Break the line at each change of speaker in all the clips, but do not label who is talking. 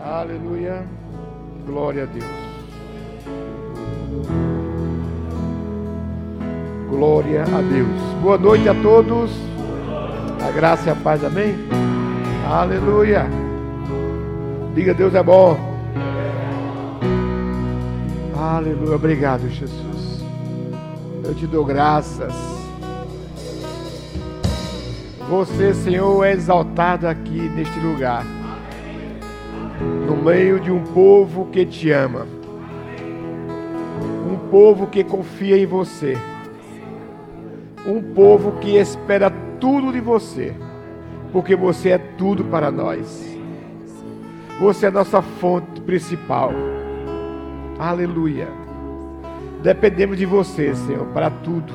Aleluia. Glória a Deus. Glória a Deus. Boa noite a todos. A graça e a paz, amém? Aleluia. Diga Deus é bom. Aleluia. Obrigado, Jesus. Eu te dou graças. Você, Senhor, é exaltado aqui neste lugar no meio de um povo que te ama, um povo que confia em você, um povo que espera tudo de você, porque você é tudo para nós. Você é a nossa fonte principal. Aleluia. Dependemos de você, Senhor, para tudo.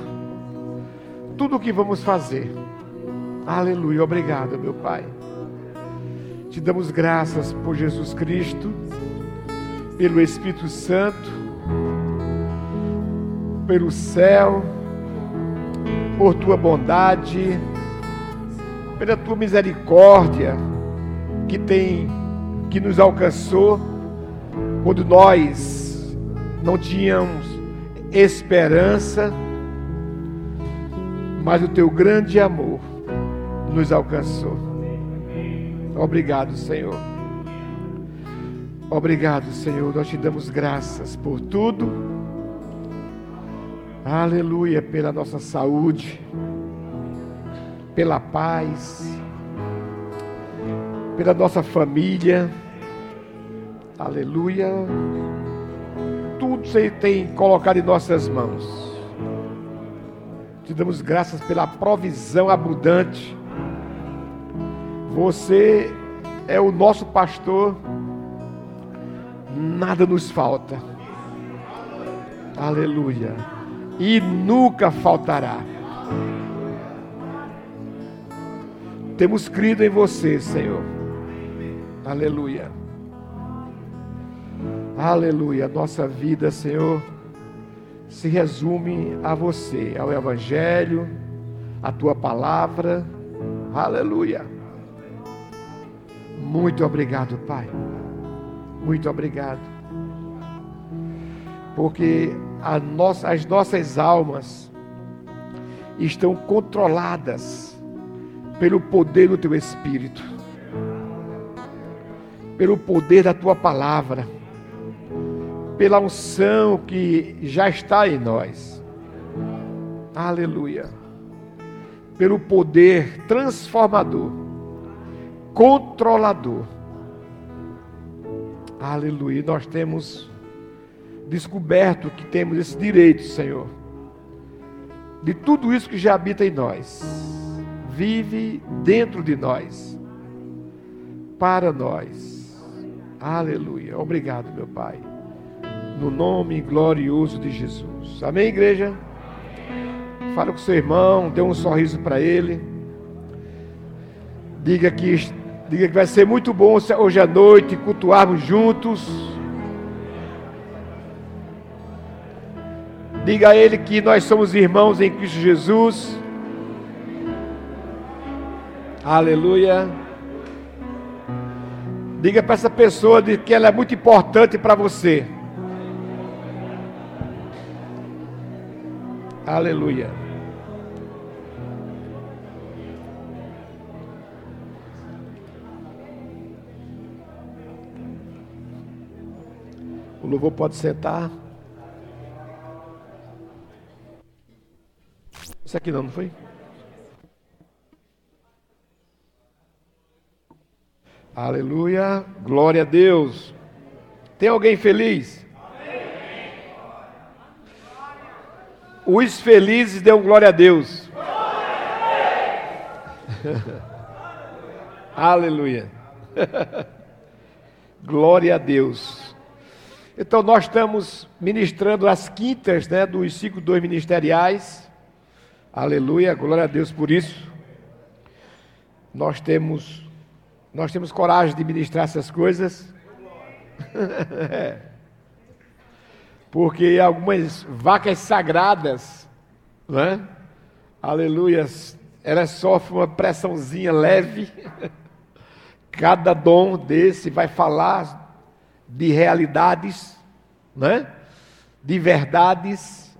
Tudo o que vamos fazer. Aleluia. Obrigado, meu Pai. Te damos graças por Jesus Cristo, pelo Espírito Santo, pelo céu, por tua bondade, pela tua misericórdia que tem que nos alcançou quando nós não tínhamos esperança, mas o teu grande amor nos alcançou. Obrigado, Senhor. Obrigado, Senhor. Nós te damos graças por tudo. Aleluia, pela nossa saúde, pela paz, pela nossa família. Aleluia. Tudo você tem colocado em nossas mãos. Te damos graças pela provisão abundante você é o nosso pastor, nada nos falta. Aleluia. E nunca faltará. Temos crido em você, Senhor. Aleluia. Aleluia. Nossa vida, Senhor, se resume a você, ao Evangelho, a tua palavra. Aleluia. Muito obrigado, Pai. Muito obrigado. Porque nossa, as nossas almas estão controladas pelo poder do Teu Espírito, pelo poder da Tua palavra, pela unção que já está em nós. Aleluia. Pelo poder transformador controlador. Aleluia. Nós temos descoberto que temos esse direito, Senhor, de tudo isso que já habita em nós, vive dentro de nós, para nós. Aleluia. Obrigado, meu Pai. No nome glorioso de Jesus. Amém, igreja? Fala com seu irmão, dê um sorriso para ele. Diga que Diga que vai ser muito bom hoje à noite cultuarmos juntos. Diga a Ele que nós somos irmãos em Cristo Jesus. Aleluia. Diga para essa pessoa de que ela é muito importante para você. Aleluia. Louvor pode sentar. Isso aqui não, não foi? Aleluia, glória a Deus. Tem alguém feliz? Os felizes dão glória a Deus. Aleluia. glória a Deus. Então nós estamos ministrando as quintas né, dos cinco dois ministeriais. Aleluia, glória a Deus por isso. Nós temos, nós temos coragem de ministrar essas coisas. Porque algumas vacas sagradas, né? Aleluia, elas sofrem uma pressãozinha leve. Cada dom desse vai falar de realidades, né? De verdades.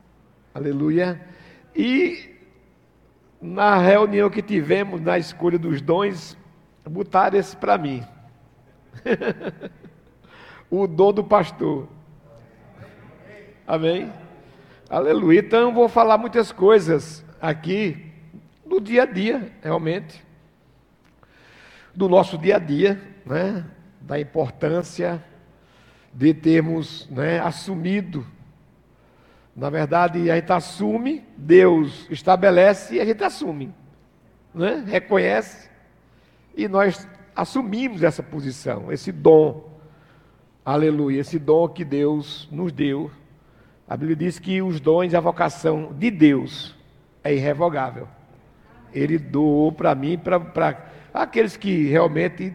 Aleluia. E na reunião que tivemos na escolha dos dons, botaram esse para mim. o dom do pastor. Amém? Aleluia. Então eu vou falar muitas coisas aqui do dia a dia, realmente. Do nosso dia a dia, né? Da importância de termos né, assumido. Na verdade, a gente assume, Deus estabelece e a gente assume. Né? Reconhece e nós assumimos essa posição, esse dom. Aleluia, esse dom que Deus nos deu. A Bíblia diz que os dons e a vocação de Deus é irrevogável. Ele doou para mim, para aqueles que realmente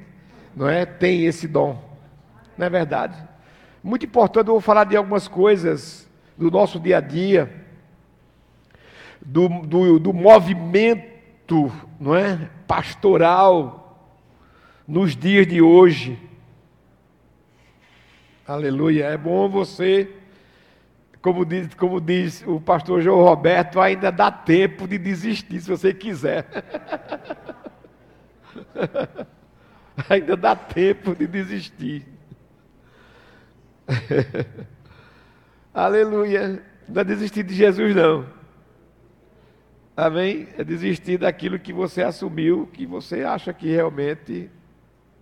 não é, têm esse dom. Não é verdade? Muito importante, eu vou falar de algumas coisas do nosso dia a dia, do, do, do movimento não é, pastoral nos dias de hoje. Aleluia. É bom você, como diz, como diz o pastor João Roberto, ainda dá tempo de desistir se você quiser. ainda dá tempo de desistir. Aleluia. Não é desistir de Jesus, não. Amém? É desistir daquilo que você assumiu, que você acha que realmente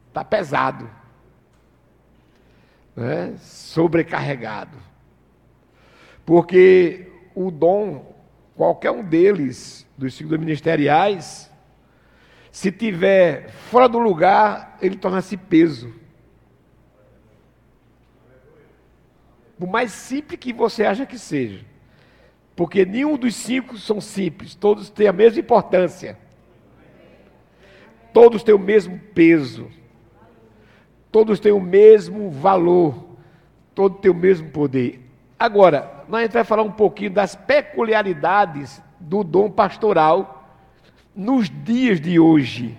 está pesado, né? sobrecarregado. Porque o dom, qualquer um deles, dos cinco ministeriais, se tiver fora do lugar, ele torna-se peso. Por mais simples que você acha que seja. Porque nenhum dos cinco são simples, todos têm a mesma importância. Todos têm o mesmo peso todos têm o mesmo valor, todos têm o mesmo poder. Agora, nós vai falar um pouquinho das peculiaridades do dom pastoral nos dias de hoje,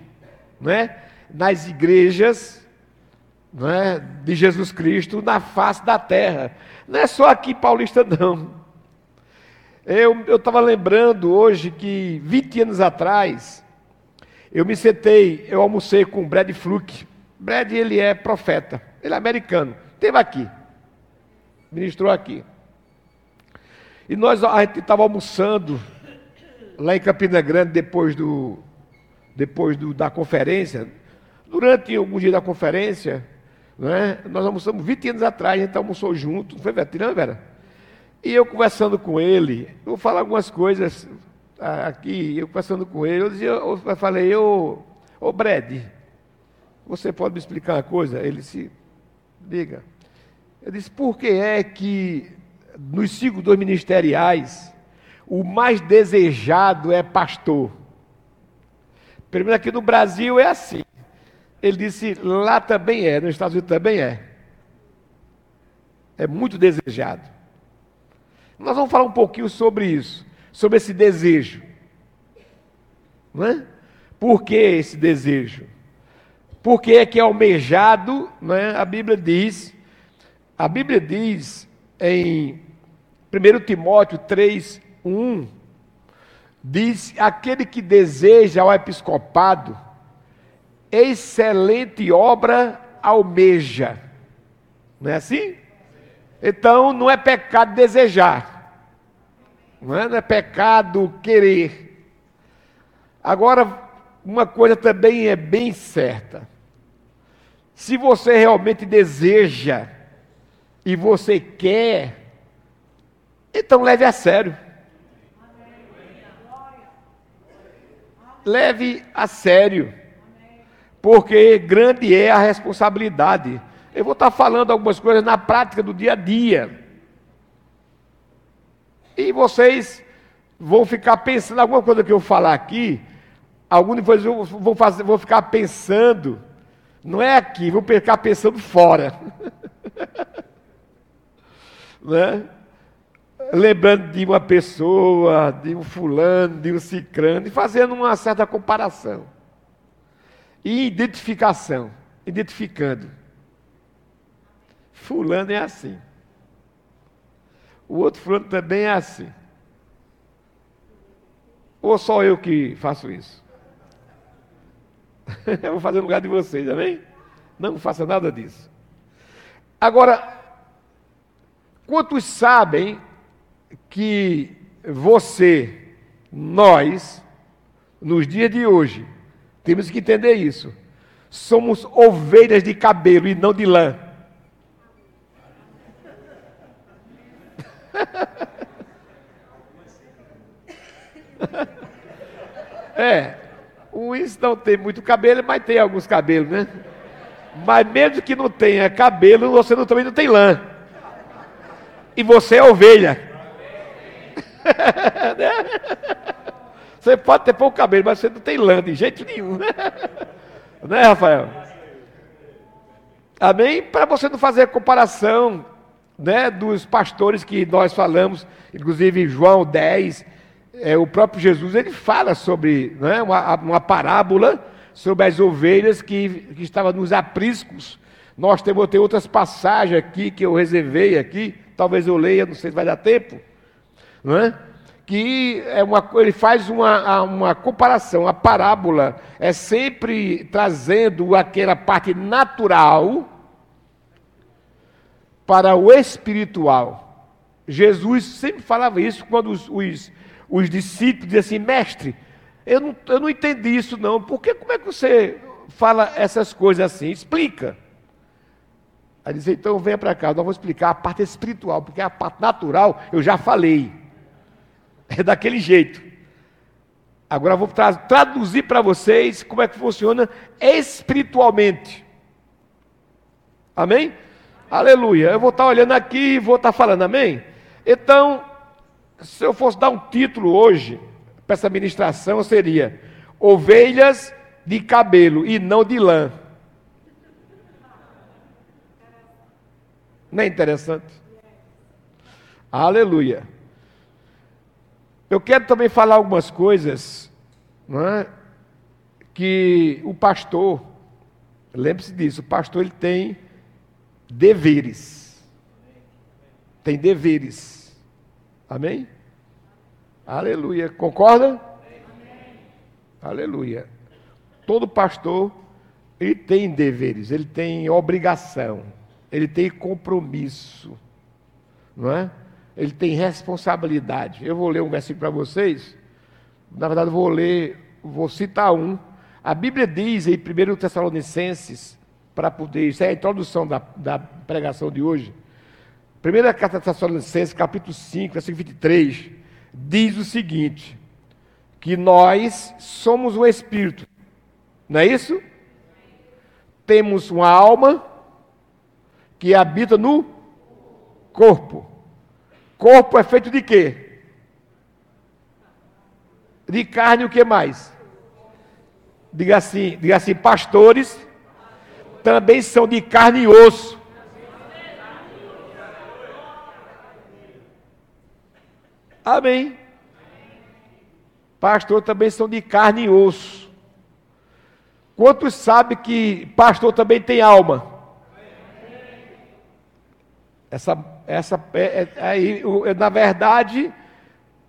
né? nas igrejas né? de Jesus Cristo na face da terra. Não é só aqui paulista, não. Eu estava lembrando hoje que 20 anos atrás, eu me sentei, eu almocei com o Brad Fluke, Brad, ele é profeta, ele é americano, esteve aqui, ministrou aqui. E nós, a gente estava almoçando lá em Campina Grande, depois, do, depois do, da conferência, durante algum dia da conferência, né, nós almoçamos 20 anos atrás, a gente almoçou junto, não foi Vera? Vera? E eu conversando com ele, eu vou falar algumas coisas ah, aqui, eu conversando com ele, eu, dizia, eu falei, ô, ô Brad, você pode me explicar uma coisa? Ele se diga. Ele disse: por que é que nos cinco dos ministeriais o mais desejado é pastor? Primeiro aqui no Brasil é assim. Ele disse: lá também é, nos Estados Unidos também é. É muito desejado. Nós vamos falar um pouquinho sobre isso, sobre esse desejo. Não é? Por que esse desejo? Porque é que é almejado, né? a Bíblia diz, a Bíblia diz em 1 Timóteo 3, 1, diz, aquele que deseja ao episcopado, excelente obra almeja. Não é assim? Então não é pecado desejar. Não é, não é pecado querer. Agora, uma coisa também é bem certa. Se você realmente deseja e você quer, então leve a sério. Leve a sério. Porque grande é a responsabilidade. Eu vou estar falando algumas coisas na prática do dia a dia. E vocês vão ficar pensando alguma coisa que eu falar aqui, Alguns depois vão, fazer, vão ficar pensando, não é aqui, vão ficar pensando fora. né? Lembrando de uma pessoa, de um fulano, de um cicrano, e fazendo uma certa comparação. E identificação. identificando. Fulano é assim. O outro fulano também é assim. Ou só eu que faço isso? eu vou fazer no lugar de vocês, amém? Não faça nada disso. Agora, quantos sabem que você, nós, nos dias de hoje, temos que entender isso. Somos ovelhas de cabelo e não de lã. é, o isso não tem muito cabelo, mas tem alguns cabelos, né? Mas mesmo que não tenha cabelo, você não, também não tem lã. E você é ovelha. você pode ter pouco cabelo, mas você não tem lã de jeito nenhum. né, Rafael? Amém? Para você não fazer comparação né, dos pastores que nós falamos, inclusive João 10, é, o próprio Jesus, ele fala sobre né, uma, uma parábola sobre as ovelhas que, que estavam nos apriscos. Nós temos ter outras passagens aqui que eu reservei aqui, talvez eu leia, não sei se vai dar tempo, não é? Que é uma, ele faz uma, uma comparação, a parábola é sempre trazendo aquela parte natural para o espiritual. Jesus sempre falava isso quando os, os, os discípulos diziam assim, mestre, eu não, eu não entendi isso não, porque como é que você fala essas coisas assim? Explica. Aí disse, então venha para cá, nós vamos explicar a parte espiritual, porque a parte natural eu já falei. É daquele jeito. Agora vou tra traduzir para vocês como é que funciona espiritualmente. Amém? Aleluia. Eu vou estar olhando aqui e vou estar falando, amém? Então, se eu fosse dar um título hoje para essa ministração, seria Ovelhas de cabelo e não de lã. Não é interessante? Aleluia. Eu quero também falar algumas coisas, não é? Que o pastor, lembre-se disso, o pastor ele tem deveres. Tem deveres. Amém? Aleluia. Concorda? Amém. Aleluia. Todo pastor ele tem deveres, ele tem obrigação, ele tem compromisso, não é? Ele tem responsabilidade. Eu vou ler um versículo para vocês. Na verdade, vou ler, vou citar um. A Bíblia diz em 1 Tessalonicenses, para poder, isso é a introdução da, da pregação de hoje. 1 Carta Tessalonicenses, capítulo 5, versículo 23, diz o seguinte: que nós somos o Espírito, não é isso? Temos uma alma que habita no corpo. Corpo é feito de quê? De carne o que mais? Diga assim, diga assim, pastores também são de carne e osso. Amém. Pastor também são de carne e osso. Quantos sabem que pastor também tem alma? Essa, essa, é, é, é, na verdade,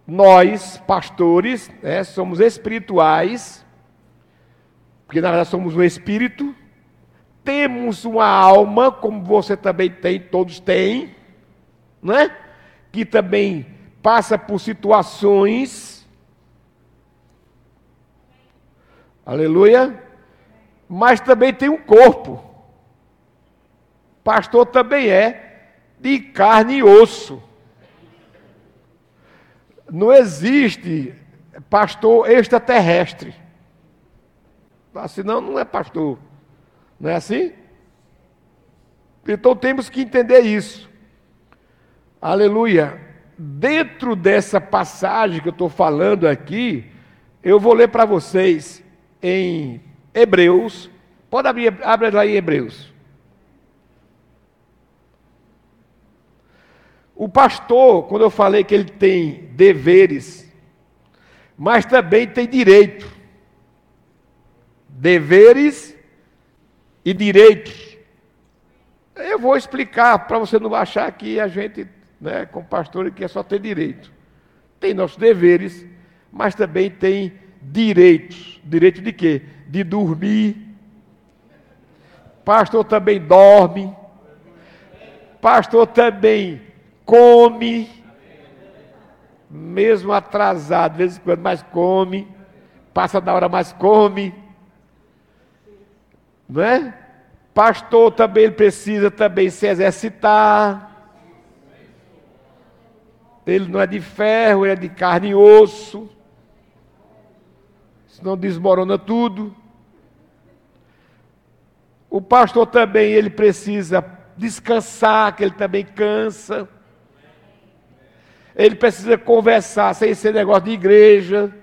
nós, pastores, né, somos espirituais, porque na verdade somos um espírito, temos uma alma, como você também tem, todos têm, né? que também passa por situações, aleluia, mas também tem um corpo. Pastor também é de carne e osso. Não existe pastor extraterrestre. Senão não é pastor. Não é assim? Então temos que entender isso. Aleluia. Dentro dessa passagem que eu estou falando aqui, eu vou ler para vocês em Hebreus. Pode abrir, abre lá em Hebreus. O pastor, quando eu falei que ele tem deveres, mas também tem direito. Deveres e direitos. Eu vou explicar para você não achar que a gente, né, como pastor, que é só ter direito. Tem nossos deveres, mas também tem direitos. Direito de quê? De dormir. Pastor também dorme. Pastor também come. Mesmo atrasado, de vez em quando, mas come. Passa da hora, mas come. Não é? Pastor também ele precisa também se exercitar. Ele não é de ferro, ele é de carne e osso. Senão desmorona tudo. O pastor também ele precisa descansar, que ele também cansa. Ele precisa conversar sem ser negócio de igreja.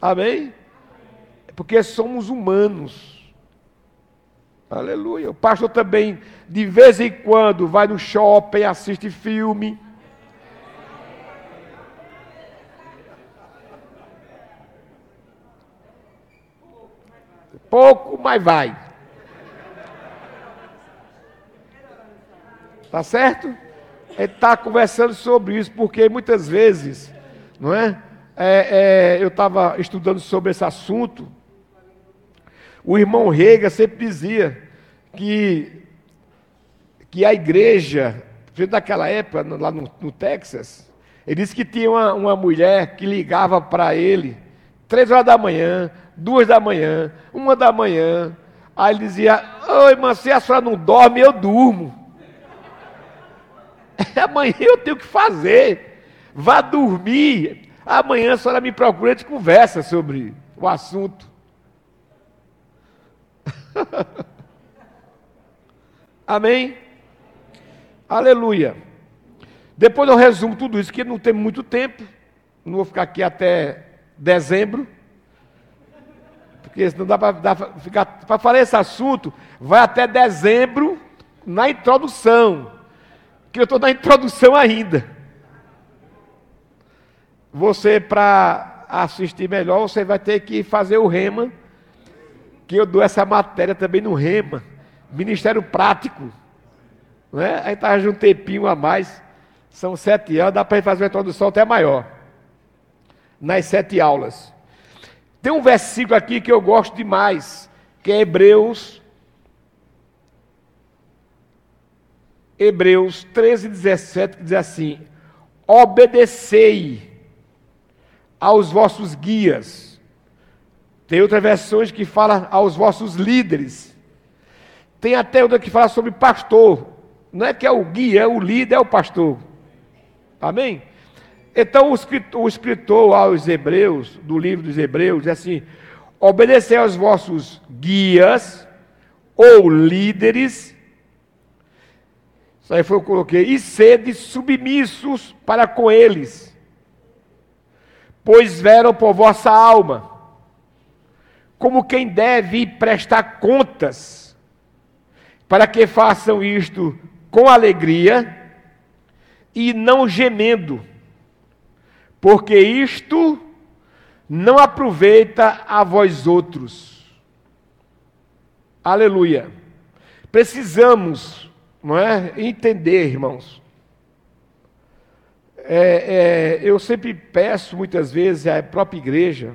Amém? Porque somos humanos. Aleluia. O pastor também, de vez em quando, vai no shopping, assiste filme. Pouco, mas vai. Tá certo? Ele está conversando sobre isso, porque muitas vezes, não é? é, é eu estava estudando sobre esse assunto o irmão Rega sempre dizia que, que a igreja, naquela época, lá no, no Texas, ele disse que tinha uma, uma mulher que ligava para ele três horas da manhã, duas da manhã, uma da manhã. Aí ele dizia: Oi, irmã, se a senhora não dorme, eu durmo. Amanhã eu tenho que fazer. Vá dormir. Amanhã a senhora me procura e conversa sobre o assunto. Amém? Aleluia. Depois eu resumo tudo isso, que não tem muito tempo. Não vou ficar aqui até dezembro. Porque senão dá para ficar. Para falar esse assunto, vai até dezembro na introdução. Que eu estou na introdução ainda. Você, para assistir melhor, você vai ter que fazer o rema que eu dou essa matéria também no Rema, Ministério Prático. Não é? Aí de um tempinho a mais, são sete anos, dá para fazer uma introdução até maior, nas sete aulas. Tem um versículo aqui que eu gosto demais, que é Hebreus, Hebreus 13, 17, que diz assim: Obedecei aos vossos guias, tem outras versões que falam aos vossos líderes. Tem até outra que fala sobre pastor. Não é que é o guia, é o líder, é o pastor. Amém? Então o escritor, o escritor aos Hebreus, do livro dos Hebreus, diz assim: obedecei aos vossos guias ou líderes. Aí foi eu coloquei. E sede submissos para com eles, pois veram por vossa alma como quem deve prestar contas, para que façam isto com alegria e não gemendo, porque isto não aproveita a vós outros. Aleluia. Precisamos, não é, entender, irmãos. É, é, eu sempre peço muitas vezes à própria igreja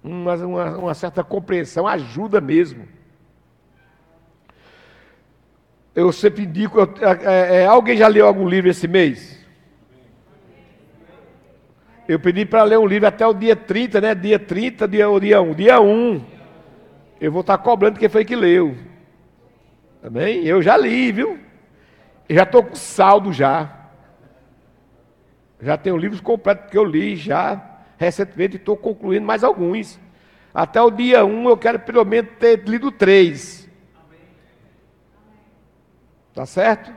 uma, uma, uma certa compreensão, ajuda mesmo. Eu sempre indico. É, é, alguém já leu algum livro esse mês? Eu pedi para ler um livro até o dia 30, né? Dia 30, dia, dia 1. Dia 1. Eu vou estar cobrando quem foi que leu. Também? Eu já li, viu? Já estou com saldo já. Já tenho livros completos que eu li já recentemente estou concluindo mais alguns. Até o dia 1 eu quero pelo menos ter lido três. Tá certo?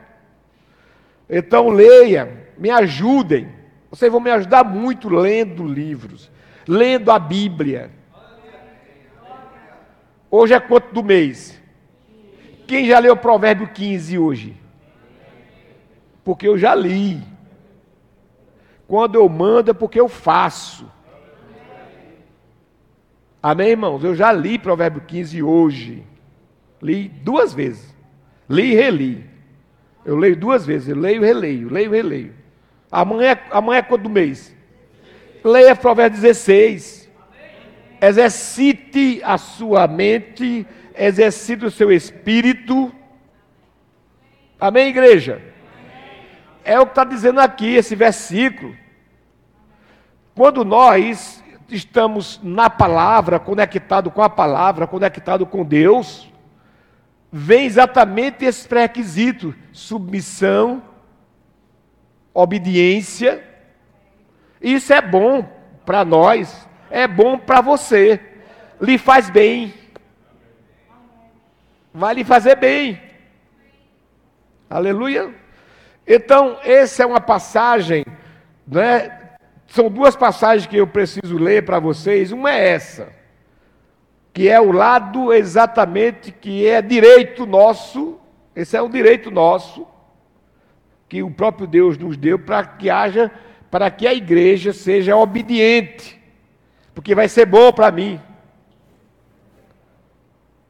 Então leia, me ajudem. Vocês vão me ajudar muito lendo livros, lendo a Bíblia. Hoje é quanto do mês? Quem já leu o Provérbio 15 hoje? Porque eu já li. Quando eu mando é porque eu faço. Amém, irmãos? Eu já li Provérbio 15 hoje. Li duas vezes. Li e reli. Eu leio duas vezes. Eu leio e releio. Leio e releio. Amanhã, amanhã é quando do mês? Leia Provérbio 16. Exercite a sua mente. Exercite o seu espírito. Amém, igreja? É o que está dizendo aqui esse versículo. Quando nós estamos na palavra, conectado com a palavra, conectado com Deus, vem exatamente esse pré-requisito: submissão, obediência. Isso é bom para nós, é bom para você, lhe faz bem, vai lhe fazer bem. Aleluia. Então, essa é uma passagem, né? São duas passagens que eu preciso ler para vocês. Uma é essa, que é o lado exatamente que é direito nosso, esse é o direito nosso, que o próprio Deus nos deu para que haja, para que a igreja seja obediente, porque vai ser bom para mim.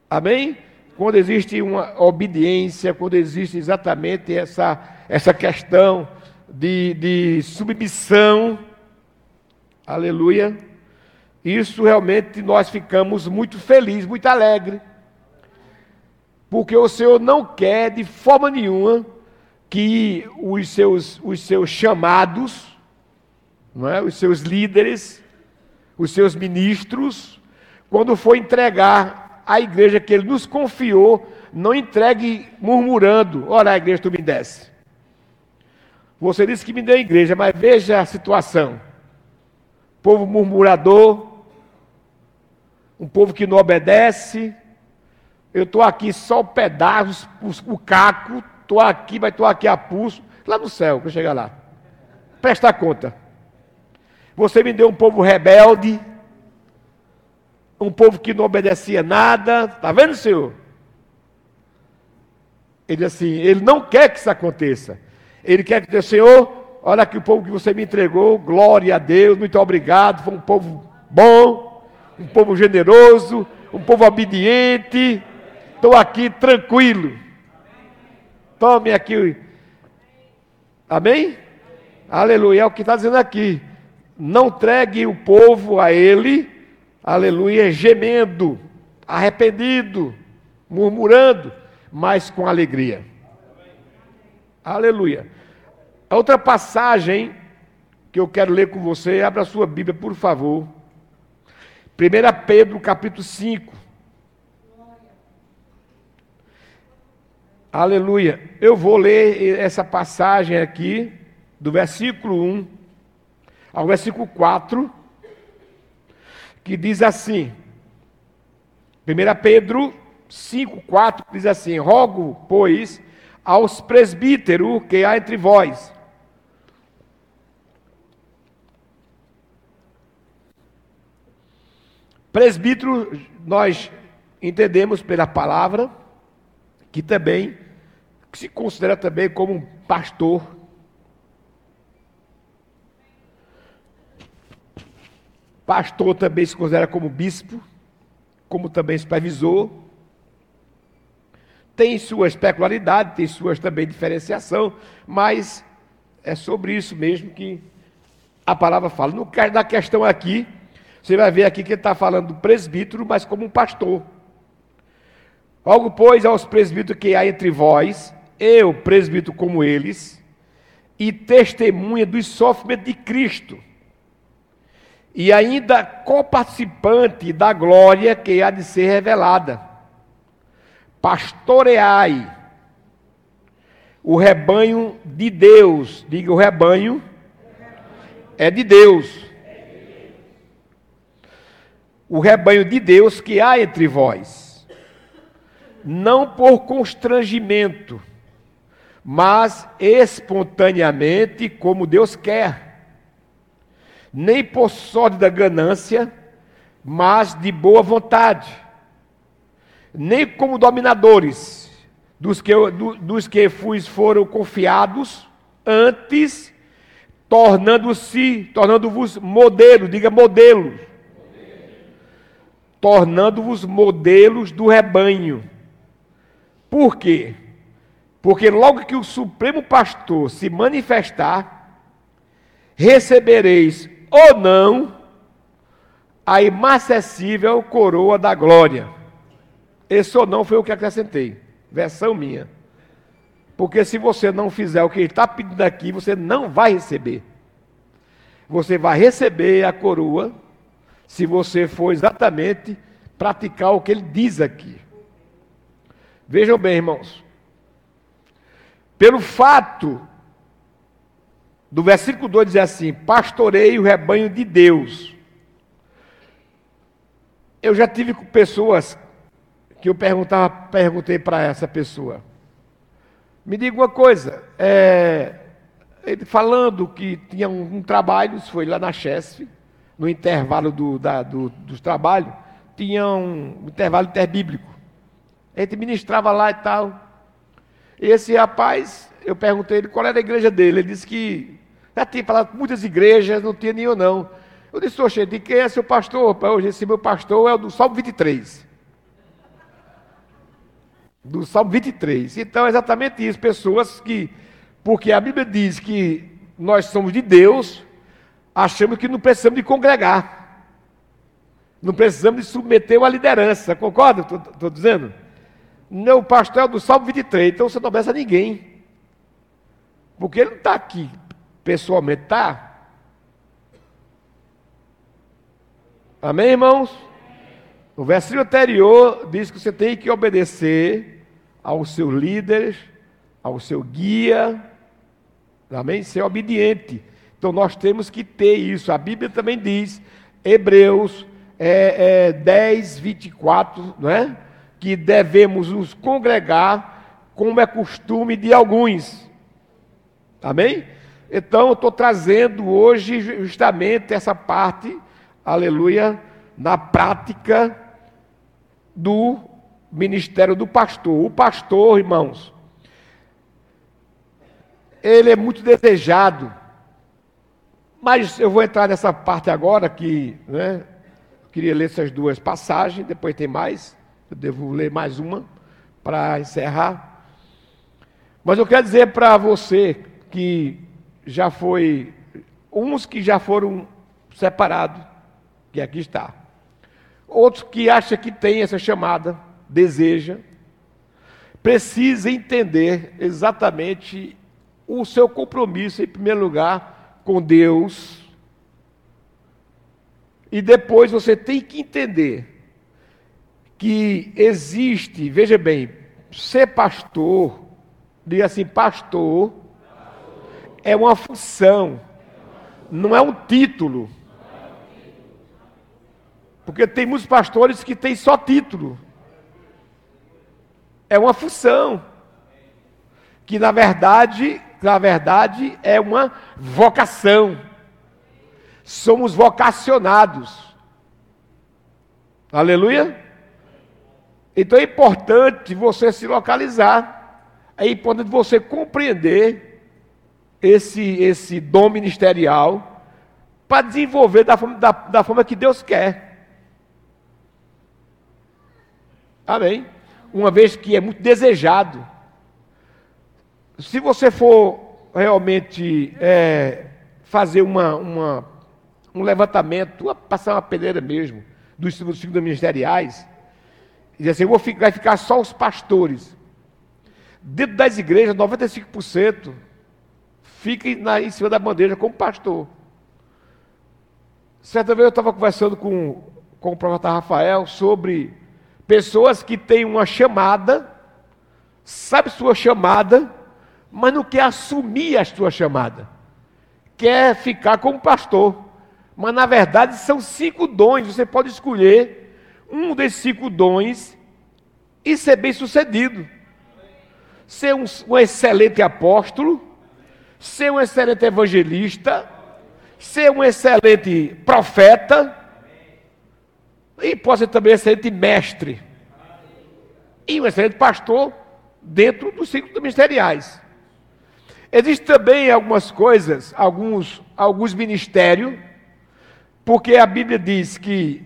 Amém? Quando existe uma obediência, quando existe exatamente essa, essa questão de, de submissão, Aleluia. Isso realmente nós ficamos muito felizes, muito alegres. Porque o Senhor não quer de forma nenhuma que os seus, os seus chamados, não é? os seus líderes, os seus ministros, quando for entregar a igreja que ele nos confiou, não entregue murmurando: Ora, a igreja tu me desse. Você disse que me deu igreja, mas veja a situação povo murmurador, um povo que não obedece. Eu estou aqui só o pedaço, o caco, estou aqui, mas estou aqui a pulso, lá no céu, para chegar lá. Presta conta. Você me deu um povo rebelde, um povo que não obedecia nada, está vendo, Senhor? Ele assim, ele não quer que isso aconteça. Ele quer que o Senhor, Olha aqui o povo que você me entregou, glória a Deus, muito obrigado. Foi um povo bom, um povo generoso, um povo obediente. Estou aqui tranquilo. Tome aqui. Amém? Aleluia. É o que está dizendo aqui. Não entregue o povo a ele, aleluia, gemendo, arrependido, murmurando, mas com alegria. Aleluia. A outra passagem que eu quero ler com você, abra a sua Bíblia, por favor. 1 Pedro, capítulo 5. Aleluia. Eu vou ler essa passagem aqui, do versículo 1 ao versículo 4, que diz assim: 1 Pedro 5, 4 diz assim: Rogo, pois, aos presbíteros que há entre vós, Presbítero, nós entendemos pela palavra que também que se considera também como um pastor. Pastor também se considera como bispo, como também supervisor. Tem suas peculiaridades, tem suas também diferenciação, mas é sobre isso mesmo que a palavra fala. No caso da questão aqui, você vai ver aqui que ele está falando do presbítero, mas como um pastor. Algo, pois, aos presbíteros que há entre vós, eu, presbítero como eles, e testemunha dos sofrimentos de Cristo, e ainda coparticipante da glória que há de ser revelada. Pastoreai o rebanho de Deus, diga o rebanho é de Deus o rebanho de Deus que há entre vós, não por constrangimento, mas espontaneamente, como Deus quer, nem por sorte da ganância, mas de boa vontade, nem como dominadores dos que, do, dos que fui, foram confiados, antes tornando-se, tornando-vos modelo, diga modelo tornando-vos modelos do rebanho. Por quê? Porque logo que o Supremo Pastor se manifestar, recebereis ou não a inacessível coroa da glória. Esse ou não foi o que acrescentei, versão minha. Porque se você não fizer o que ele está pedindo aqui, você não vai receber. Você vai receber a coroa se você for exatamente praticar o que ele diz aqui. Vejam bem, irmãos. Pelo fato do versículo 2 dizer assim: Pastorei o rebanho de Deus. Eu já tive com pessoas que eu perguntava, perguntei para essa pessoa. Me diga uma coisa, é, ele falando que tinha um, um trabalho, foi lá na Chesf, no intervalo do, da, do, dos trabalhos, tinha um, intervalo interbíblico. A gente ministrava lá e tal. Esse rapaz, eu perguntei ele qual era a igreja dele. Ele disse que já tinha falado muitas igrejas, não tinha nenhum não. Eu disse, oxe, de quem é seu pastor? Hoje esse meu pastor é o do Salmo 23 do Salmo 23. Então é exatamente isso, pessoas que, porque a Bíblia diz que nós somos de Deus, achamos que não precisamos de congregar, não precisamos de submeter uma liderança, concorda? Estou dizendo? Não, o pastor é do Salmo 23, então você não obedece a ninguém, porque ele não está aqui pessoalmente, está? Amém, irmãos? O versículo anterior diz que você tem que obedecer ao seu líder, ao seu guia, amém? Ser obediente. Então nós temos que ter isso. A Bíblia também diz, Hebreus é, é 10, 24, não é? Que devemos nos congregar, como é costume de alguns. Amém? Então eu estou trazendo hoje justamente essa parte, aleluia, na prática do ministério do pastor. O pastor, irmãos, ele é muito desejado. Mas eu vou entrar nessa parte agora que, né, queria ler essas duas passagens, depois tem mais, eu devo ler mais uma para encerrar. Mas eu quero dizer para você que já foi, uns que já foram separados, que aqui está. Outros que acham que tem essa chamada, deseja, precisa entender exatamente o seu compromisso, em primeiro lugar, com Deus. E depois você tem que entender que existe, veja bem, ser pastor, diga assim, pastor, é uma função, não é um título. Porque tem muitos pastores que têm só título. É uma função. Que na verdade, na verdade é uma vocação. Somos vocacionados. Aleluia? Então é importante você se localizar. É importante você compreender esse, esse dom ministerial para desenvolver da forma, da, da forma que Deus quer. Amém? uma vez que é muito desejado. Se você for realmente é, fazer uma, uma, um levantamento, passar uma peneira mesmo, dos signos ministeriais, e dizer assim, vou ficar, vai ficar só os pastores. Dentro das igrejas, 95% fica na, em cima da bandeja como pastor. Certa vez eu estava conversando com, com o profeta Rafael sobre Pessoas que têm uma chamada, sabe sua chamada, mas não quer assumir a sua chamada. Quer ficar como pastor. Mas na verdade são cinco dons. Você pode escolher um desses cinco dons e ser bem sucedido. Ser um, um excelente apóstolo, ser um excelente evangelista, ser um excelente profeta e pode ser também excelente mestre. E um excelente pastor dentro dos ciclos ministeriais. Existem também algumas coisas, alguns, alguns ministérios, porque a Bíblia diz que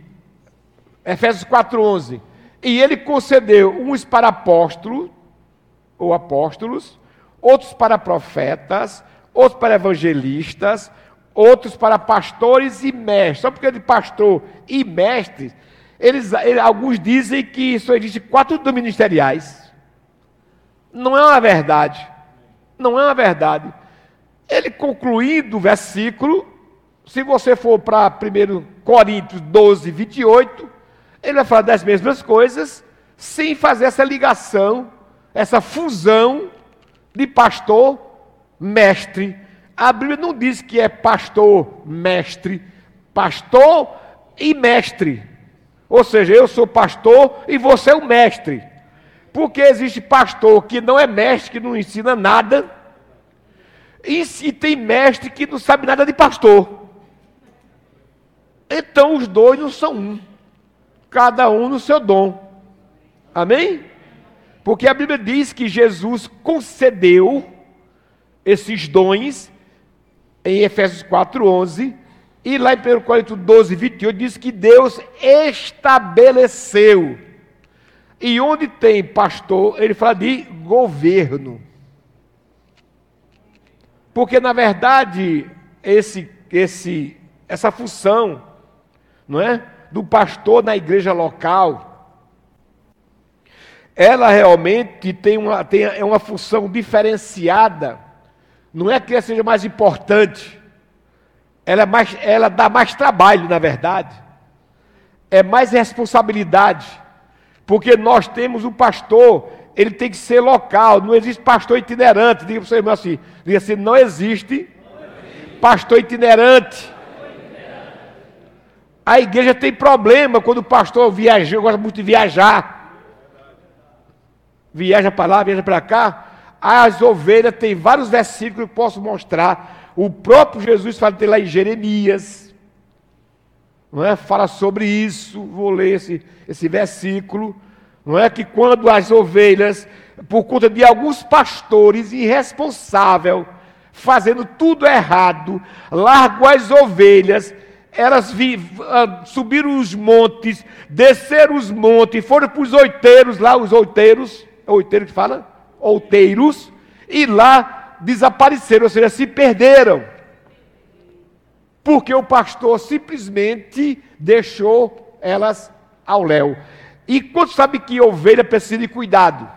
Efésios 4:11. E ele concedeu uns para apóstolos ou apóstolos, outros para profetas, outros para evangelistas, outros para pastores e mestres. Só porque de pastor e mestre, eles, eles, alguns dizem que só existe quatro ministeriais. Não é uma verdade. Não é uma verdade. Ele concluindo o versículo, se você for para 1 Coríntios 12, 28, ele vai falar das mesmas coisas, sem fazer essa ligação, essa fusão de pastor, mestre. A Bíblia não diz que é pastor, mestre, pastor e mestre. Ou seja, eu sou pastor e você é o mestre. Porque existe pastor que não é mestre, que não ensina nada, e tem mestre que não sabe nada de pastor. Então os dois não são um cada um no seu dom. Amém? Porque a Bíblia diz que Jesus concedeu esses dons em Efésios 4:11 e lá em 1 Coríntios 12, 28 diz que Deus estabeleceu. E onde tem pastor, ele fala de governo. Porque na verdade esse esse essa função, não é? do pastor na igreja local, ela realmente tem uma, tem, é uma função diferenciada. Não é que ela seja mais importante, ela, é mais, ela dá mais trabalho, na verdade, é mais responsabilidade, porque nós temos o pastor, ele tem que ser local, não existe pastor itinerante. Diga para o seu irmão assim: diga assim, não existe pastor itinerante. A igreja tem problema quando o pastor viaja, gosta muito de viajar. Viaja para lá, viaja para cá. As ovelhas tem vários versículos que eu posso mostrar. O próprio Jesus fala tem lá em Jeremias. Não é? Fala sobre isso. Vou ler esse, esse versículo. Não é que quando as ovelhas, por conta de alguns pastores irresponsáveis, fazendo tudo errado, largam as ovelhas elas vi, uh, subiram os montes, desceram os montes, foram para os oiteiros, lá os oiteiros, é oiteiro que fala? Outeiros, e lá desapareceram, ou seja, se perderam. Porque o pastor simplesmente deixou elas ao léu. E quando sabe que ovelha precisa de cuidado?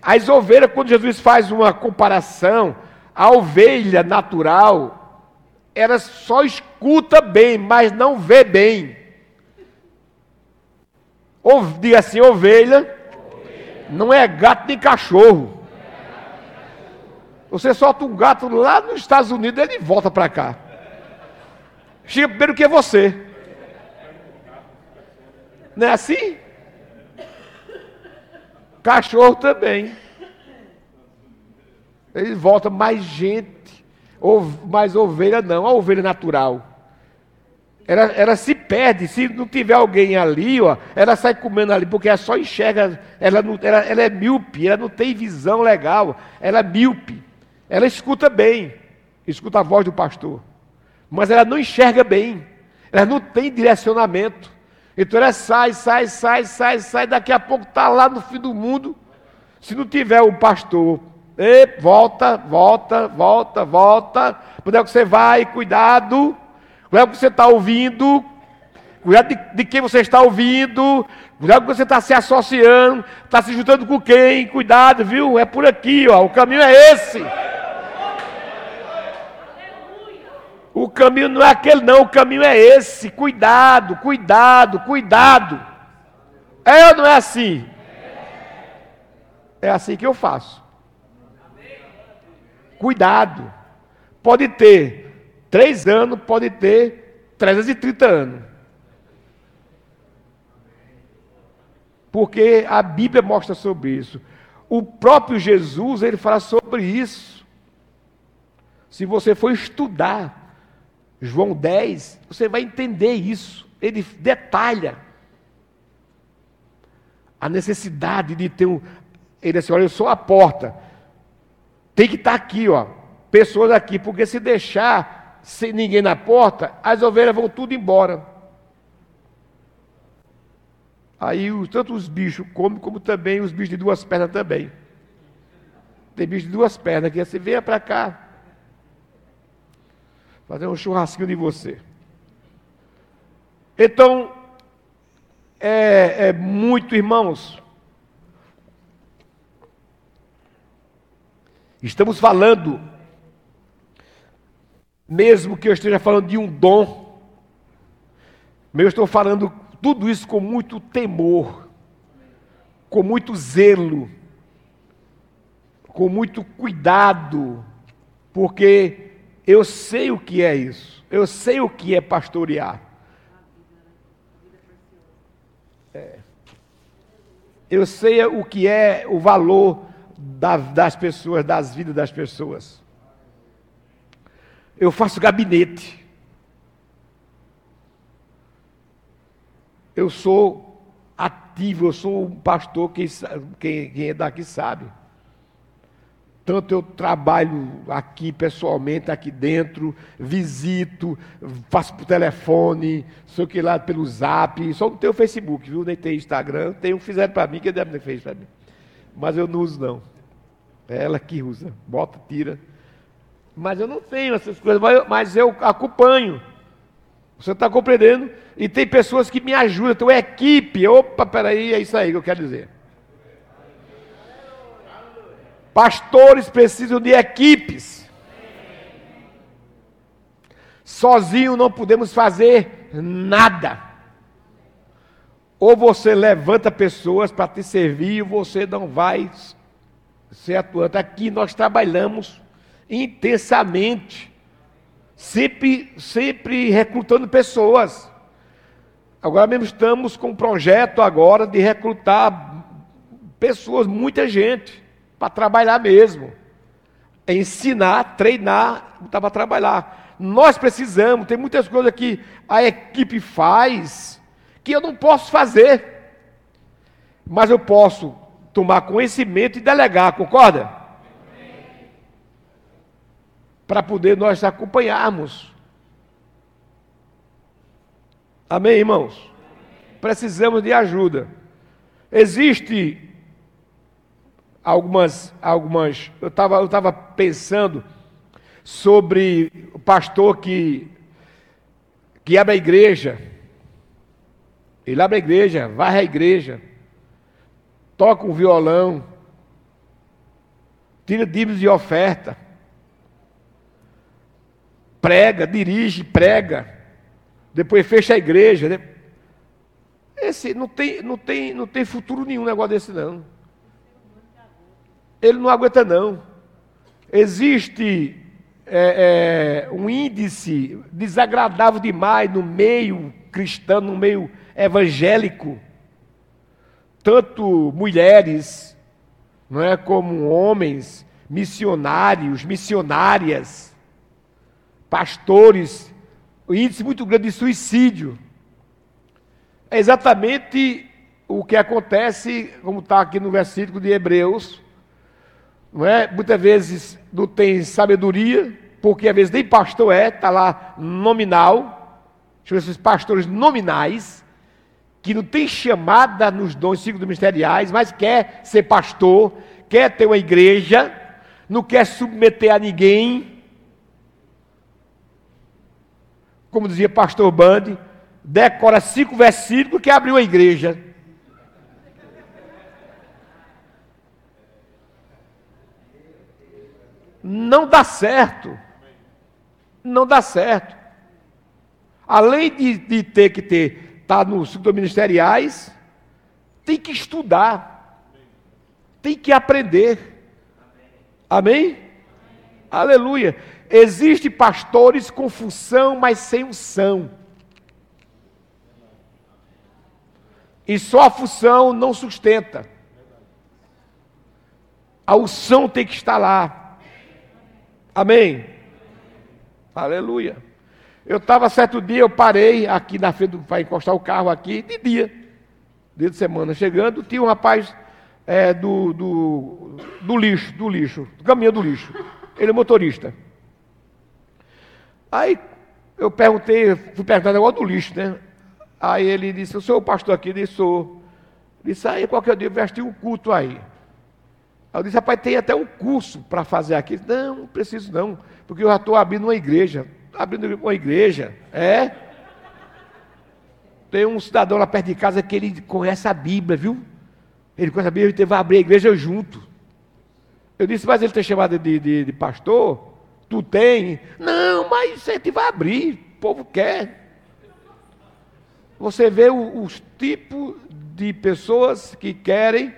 As ovelhas, quando Jesus faz uma comparação, a ovelha natural, ela só escuta bem, mas não vê bem. Ou, diga assim, ovelha, não é gato nem cachorro. Você solta um gato lá nos Estados Unidos, ele volta para cá. Chega primeiro que você. Não é assim? Cachorro também. Ele volta mais gente mas ovelha não, a ovelha natural. Ela, ela se perde, se não tiver alguém ali, ó, ela sai comendo ali, porque ela só enxerga, ela, não, ela, ela é míope, ela não tem visão legal, ela é míope. Ela escuta bem, escuta a voz do pastor, mas ela não enxerga bem, ela não tem direcionamento. Então ela sai, sai, sai, sai, sai, daqui a pouco está lá no fim do mundo. Se não tiver o pastor e volta, volta, volta, volta. Onde é que você vai? Cuidado. Cuidado com que você está ouvindo. Cuidado de, de, quem você está ouvindo. Cuidado que você está se associando. Está se juntando com quem? Cuidado, viu? É por aqui, ó. O caminho é esse. O caminho não é aquele, não. O caminho é esse. Cuidado, cuidado, cuidado. É ou não é assim? É assim que eu faço. Cuidado. Pode ter três anos, pode ter 330 anos. Porque a Bíblia mostra sobre isso. O próprio Jesus, ele fala sobre isso. Se você for estudar João 10, você vai entender isso. Ele detalha a necessidade de ter um. Ele disse: Olha, eu sou a porta. Tem que estar tá aqui, ó. Pessoas aqui, porque se deixar sem ninguém na porta, as ovelhas vão tudo embora. Aí tanto os bichos comem, como também os bichos de duas pernas também. Tem bicho de duas pernas que você venha para cá. Fazer um churrasquinho de você. Então, é, é muito, irmãos. Estamos falando, mesmo que eu esteja falando de um dom, eu estou falando tudo isso com muito temor, com muito zelo, com muito cuidado, porque eu sei o que é isso, eu sei o que é pastorear. É. Eu sei o que é o valor das pessoas, das vidas das pessoas. Eu faço gabinete. Eu sou ativo, eu sou um pastor, quem, quem, quem é daqui sabe. Tanto eu trabalho aqui pessoalmente, aqui dentro, visito, faço por telefone, sou que lá pelo zap, só não tenho Facebook, viu? Nem tem Instagram, tem um fizeram para mim, que deve ter feito para mim. Mas eu não uso não. É ela que usa, bota, tira. Mas eu não tenho essas coisas, mas eu acompanho. Você está compreendendo? E tem pessoas que me ajudam, então é equipe. Opa, peraí, é isso aí que eu quero dizer. Pastores precisam de equipes. Sozinho não podemos fazer nada. Ou você levanta pessoas para te servir, ou você não vai ser atuante. Aqui nós trabalhamos intensamente, sempre, sempre recrutando pessoas. Agora mesmo estamos com um projeto agora de recrutar pessoas, muita gente para trabalhar mesmo. É ensinar, treinar, botar para trabalhar. Nós precisamos, tem muitas coisas que a equipe faz que eu não posso fazer. Mas eu posso tomar conhecimento e delegar, concorda? Para poder nós acompanharmos. Amém, irmãos? Precisamos de ajuda. Existe algumas, algumas. Eu estava eu tava pensando sobre o pastor que, que abre a igreja. Ele abre a igreja, varre a igreja, toca um violão, tira dívidas de oferta, prega, dirige, prega, depois fecha a igreja. Esse não tem, não tem, não tem futuro nenhum negócio desse não ele não aguenta não. Existe é, é, um índice desagradável demais no meio cristão, no meio evangélico, tanto mulheres, não é, como homens, missionários, missionárias, pastores, um índice muito grande de suicídio. É exatamente o que acontece, como está aqui no versículo de Hebreus, não é? Muitas vezes não tem sabedoria, porque às vezes nem pastor é, está lá nominal, chama esses pastores nominais, que não tem chamada nos dons ciclos ministeriais, mas quer ser pastor, quer ter uma igreja, não quer submeter a ninguém. Como dizia pastor Band, decora cinco versículos que abriu a igreja. Não dá certo. Não dá certo. Além de, de ter que ter, estar tá nos ministeriais, tem que estudar, tem que aprender. Amém? Amém? Aleluia. Existem pastores com função, mas sem unção. E só a função não sustenta. A unção tem que estar lá. Amém? Aleluia. Eu estava certo dia, eu parei aqui na frente para encostar o carro aqui, de dia, dia de semana, chegando, tinha um rapaz é, do, do, do lixo, do lixo, do caminhão do lixo. Ele é motorista. Aí eu perguntei, fui perguntar o negócio do lixo, né? Aí ele disse, o senhor é pastor aqui? Ele disse, sou. Disse, aí qualquer dia vai assistir um culto aí. Aí eu disse, rapaz, tem até um curso para fazer aqui. Não, não preciso não, porque eu já estou abrindo uma igreja. Abrindo uma igreja, é? Tem um cidadão lá perto de casa que ele conhece a Bíblia, viu? Ele conhece a Bíblia, ele vai abrir a igreja junto. Eu disse, mas ele tem chamado de, de, de pastor? Tu tem? Não, mas gente vai abrir, o povo quer. Você vê os tipos de pessoas que querem,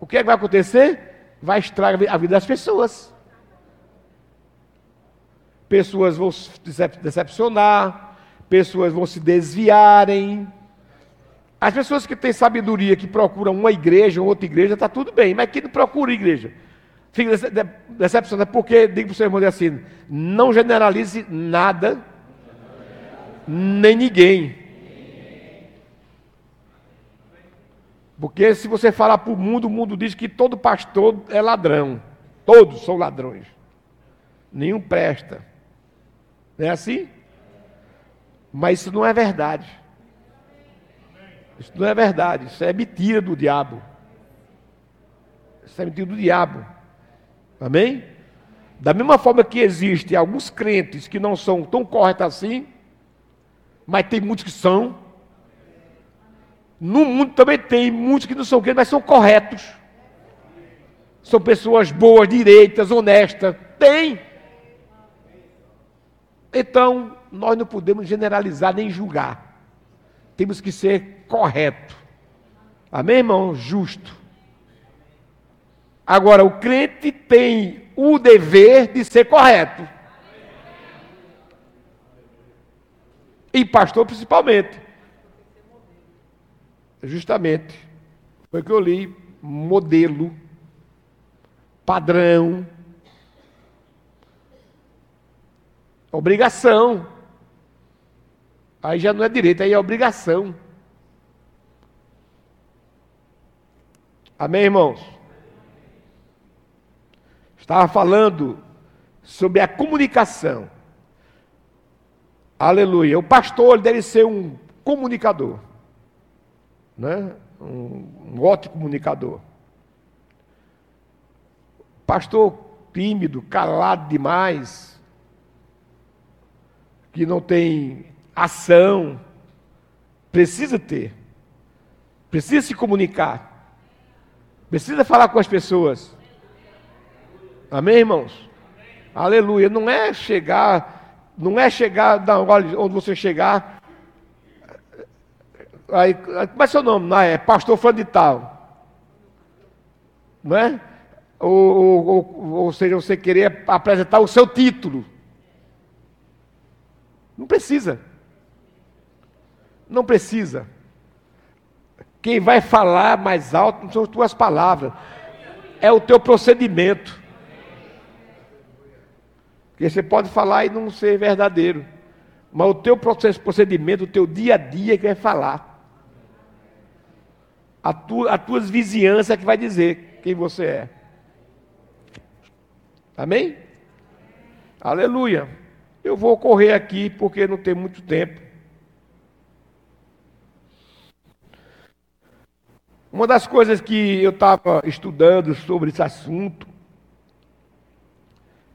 o que, é que vai acontecer? Vai estragar a vida das pessoas. Pessoas vão se decepcionar, pessoas vão se desviarem. As pessoas que têm sabedoria, que procuram uma igreja ou outra igreja, está tudo bem, mas que não procura igreja, fica decepcionado, porque, digo para o seu irmão assim, não generalize nada, nem ninguém. Porque se você falar para o mundo, o mundo diz que todo pastor é ladrão. Todos são ladrões. Nenhum presta. Não é assim? Mas isso não é verdade. Isso não é verdade. Isso é mentira do diabo. Isso é mentira do diabo. Amém? Da mesma forma que existem alguns crentes que não são tão corretos assim, mas tem muitos que são. No mundo também tem muitos que não são crentes, mas são corretos. São pessoas boas, direitas, honestas. Tem. Então, nós não podemos generalizar nem julgar. Temos que ser correto. Amém, irmão? Justo. Agora, o crente tem o dever de ser correto. E pastor principalmente. Justamente. Foi o que eu li. Modelo. Padrão. Obrigação. Aí já não é direito, aí é obrigação. Amém, irmãos? Estava falando sobre a comunicação. Aleluia. O pastor deve ser um comunicador. Né? Um, um ótimo comunicador. Pastor tímido, calado demais, que não tem ação, precisa ter, precisa se comunicar, precisa falar com as pessoas. Amém, irmãos? Aleluia. Não é chegar, não é chegar da onde você chegar. Aí, como é seu nome? Não, é pastor fã de tal. Não é? Ou, ou, ou, ou seja, você querer apresentar o seu título. Não precisa. Não precisa. Quem vai falar mais alto não são as tuas palavras, é o teu procedimento. Porque você pode falar e não ser verdadeiro. Mas o teu procedimento, o teu dia a dia que vai falar. A tu, as tuas vizinhanças é que vai dizer quem você é. Amém? Aleluia. Eu vou correr aqui porque não tem muito tempo. Uma das coisas que eu estava estudando sobre esse assunto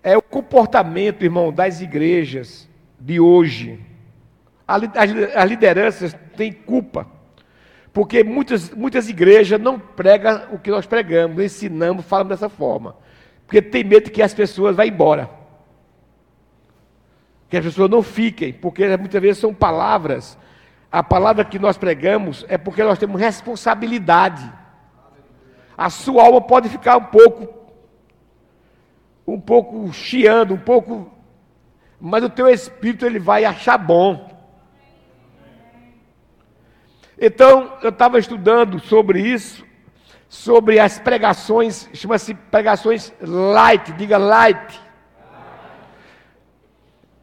é o comportamento, irmão, das igrejas de hoje. As lideranças têm culpa, porque muitas, muitas igrejas não pregam o que nós pregamos, ensinamos, falamos dessa forma, porque tem medo que as pessoas vão embora, que as pessoas não fiquem, porque muitas vezes são palavras. A palavra que nós pregamos é porque nós temos responsabilidade. A sua alma pode ficar um pouco um pouco chiando, um pouco, mas o teu espírito ele vai achar bom. Então, eu estava estudando sobre isso, sobre as pregações, chama-se pregações light, diga light.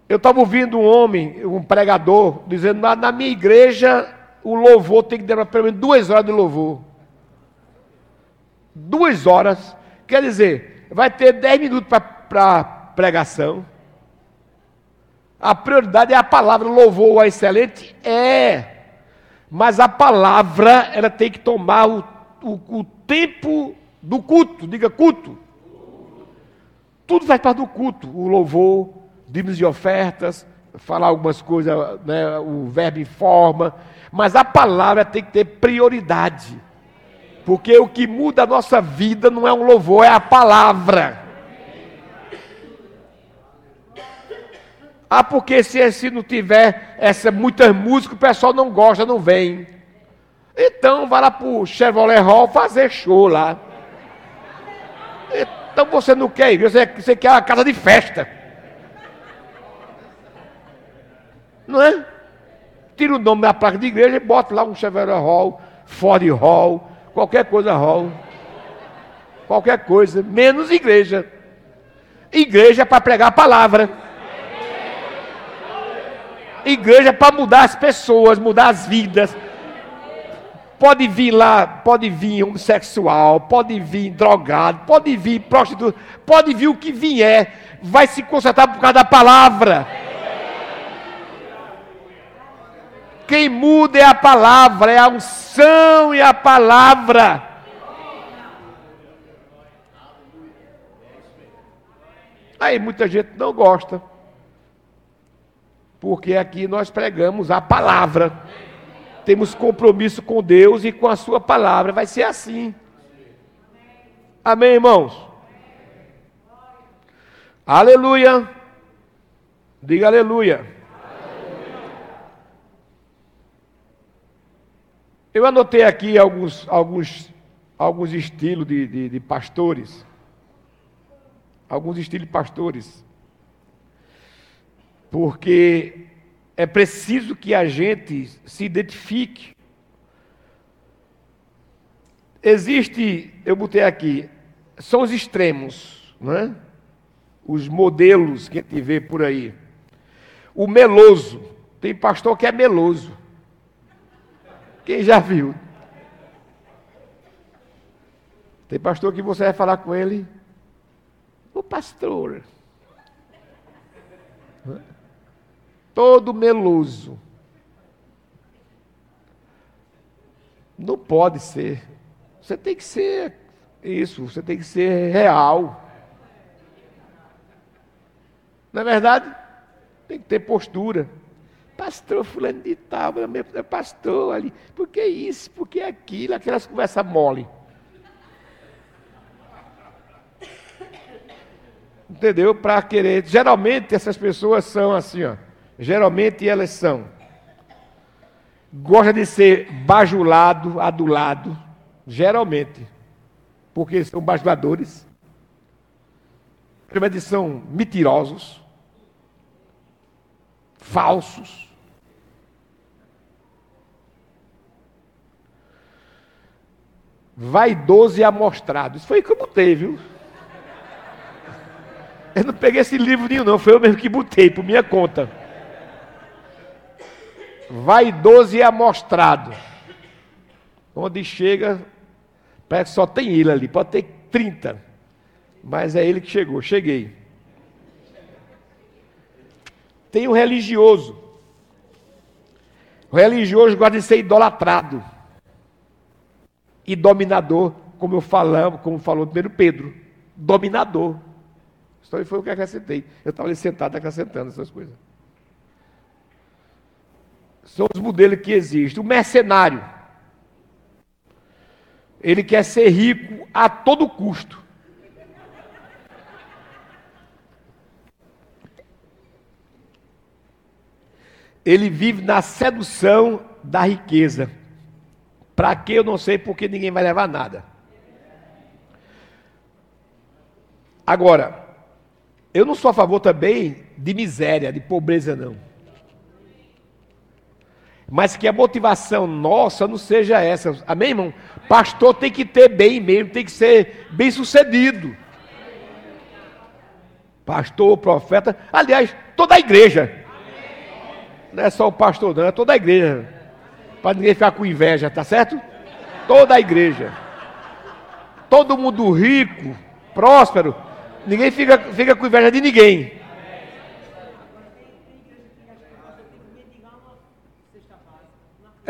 Eu estava ouvindo um homem, um pregador, dizendo: na, na minha igreja o louvor tem que demorar pelo menos duas horas de louvor. Duas horas, quer dizer, vai ter 10 minutos para pregação. A prioridade é a palavra louvor a excelente? É. Mas a palavra, ela tem que tomar o, o, o tempo do culto. Diga culto. Tudo faz parte do culto. O louvor, dízimos e ofertas, falar algumas coisas, né, o verbo em forma. Mas a palavra tem que ter prioridade. Porque o que muda a nossa vida não é um louvor, é a palavra. Ah, porque se, se não tiver essa muitas músicas, o pessoal não gosta, não vem. Então vai lá para o Chevrolet Hall fazer show lá. Então você não quer ir, você, você quer a casa de festa. Não é? Tira o nome da placa de igreja e bota lá um Chevrolet Hall, Ford Hall, qualquer coisa Hall. Qualquer coisa, menos igreja. Igreja é para pregar a palavra. Igreja para mudar as pessoas, mudar as vidas. Pode vir lá, pode vir homossexual, pode vir drogado, pode vir prostituto, pode vir o que vier, vai se consertar por causa da palavra. Quem muda é a palavra, é a unção e a palavra. Aí muita gente não gosta porque aqui nós pregamos a palavra. Temos compromisso com Deus e com a Sua palavra. Vai ser assim. Amém, irmãos? Aleluia. Diga aleluia. Eu anotei aqui alguns, alguns, alguns estilos de, de, de pastores. Alguns estilos de pastores porque é preciso que a gente se identifique. Existe, eu botei aqui, são os extremos, não é? Os modelos que a gente vê por aí. O meloso, tem pastor que é meloso. Quem já viu? Tem pastor que você vai falar com ele, o pastor todo meloso. Não pode ser. Você tem que ser isso, você tem que ser real. Não é verdade? Tem que ter postura. Pastor fulano de tal, é pastor ali. Por que isso? Por que aquilo? Aquelas conversas mole. Entendeu? Para querer. Geralmente essas pessoas são assim, ó. Geralmente elas são. Gosta de ser bajulado, adulado, geralmente, porque são bajuladores. Primeiro são mentirosos, falsos. Vaidoso e amostrado. Isso foi que eu botei, viu? Eu não peguei esse livro nenhum, não. Foi eu mesmo que botei, por minha conta vaidoso e amostrado. Onde chega, parece que só tem ele ali, pode ter 30. Mas é ele que chegou, cheguei. Tem o religioso. O religioso gosta de ser idolatrado. E dominador, como eu falamos, como falou primeiro Pedro. Dominador. Isso foi o que acrescentei. Eu estava ali sentado acrescentando essas coisas. São os modelos que existem. O mercenário. Ele quer ser rico a todo custo. Ele vive na sedução da riqueza. Para que eu não sei, porque ninguém vai levar nada. Agora, eu não sou a favor também de miséria, de pobreza, não mas que a motivação nossa não seja essa. Amém, irmão? Pastor tem que ter bem mesmo, tem que ser bem sucedido. Pastor, profeta, aliás, toda a igreja. Não é só o pastor, não, é toda a igreja. Para ninguém ficar com inveja, tá certo? Toda a igreja. Todo mundo rico, próspero, ninguém fica, fica com inveja de ninguém.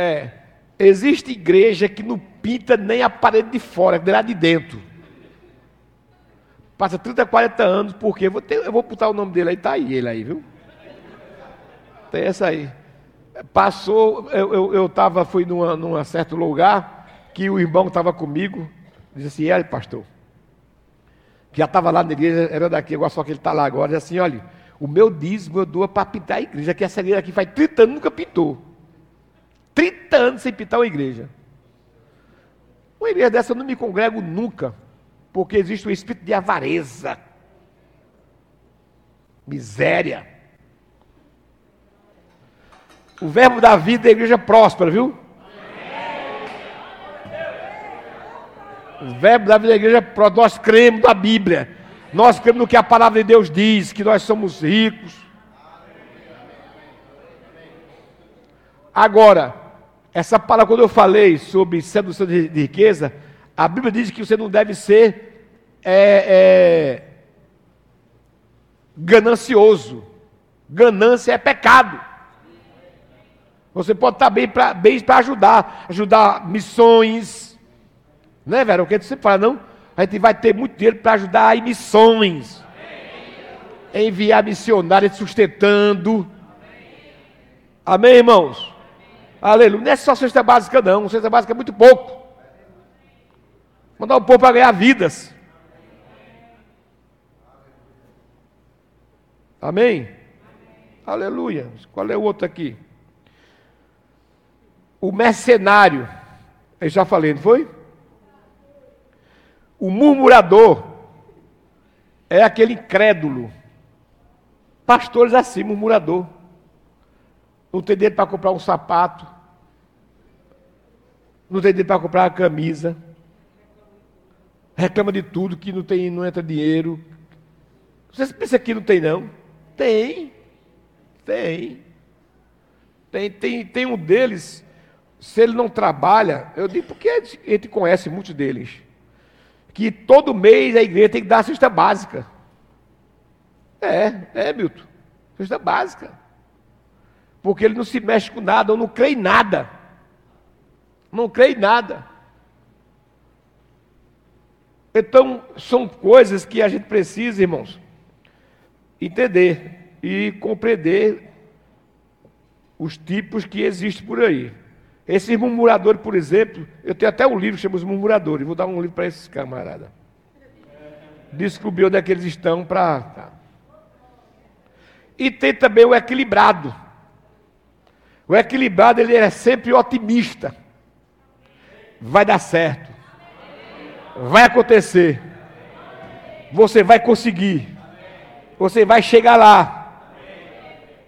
É. Existe igreja que não pinta nem a parede de fora, nem lá de dentro. Passa 30, 40 anos, porque eu vou, ter, eu vou botar o nome dele aí, tá aí ele aí, viu? Tem essa aí. Passou, eu, eu, eu tava, fui num num certo lugar, que o irmão estava comigo, disse assim, é, pastor, que já estava lá na igreja, era daqui, agora só que ele está lá agora, disse assim, olha, o meu dízimo eu dou para pintar a igreja, que essa igreja aqui faz 30 anos nunca pintou. 30 anos sem pintar uma igreja. Uma igreja dessa eu não me congrego nunca, porque existe um espírito de avareza, miséria. O verbo da vida é igreja próspera, viu? O verbo da vida da igreja é próspera. Nós cremos na Bíblia. Nós cremos no que a palavra de Deus diz, que nós somos ricos. Agora, essa palavra, quando eu falei sobre sedução de, riqueza, a Bíblia diz que você não deve ser é, é, ganancioso. Ganância é pecado. Você pode estar bem para bem ajudar, ajudar missões. Né, velho? O que você fala, não? A gente vai ter muito dinheiro para ajudar em missões. Enviar missionários sustentando. Amém, irmãos? Aleluia. Não é só cesta básica, não. Cesta básica é muito pouco. Mandar o povo para ganhar vidas. Amém? Aleluia. Qual é o outro aqui? O mercenário. Eu já falei, não foi? O murmurador é aquele incrédulo. Pastores assim, murmurador não tem dinheiro para comprar um sapato, não tem dinheiro para comprar uma camisa, reclama de tudo que não tem, não entra dinheiro. Você pensa que não tem não? Tem, tem, tem, tem, tem um deles. Se ele não trabalha, eu digo porque a gente conhece muitos deles, que todo mês a igreja tem que dar a cesta básica. É, é, Milton, cesta básica. Porque ele não se mexe com nada, ou não crê em nada. Não crê em nada. Então, são coisas que a gente precisa, irmãos, entender e compreender os tipos que existem por aí. Esses murmuradores, por exemplo, eu tenho até um livro que chama Os Murmuradores, vou dar um livro para esses camaradas. Descobrir onde é que eles estão para. E tem também o equilibrado. O equilibrado ele é sempre otimista. Vai dar certo. Vai acontecer. Você vai conseguir. Você vai chegar lá.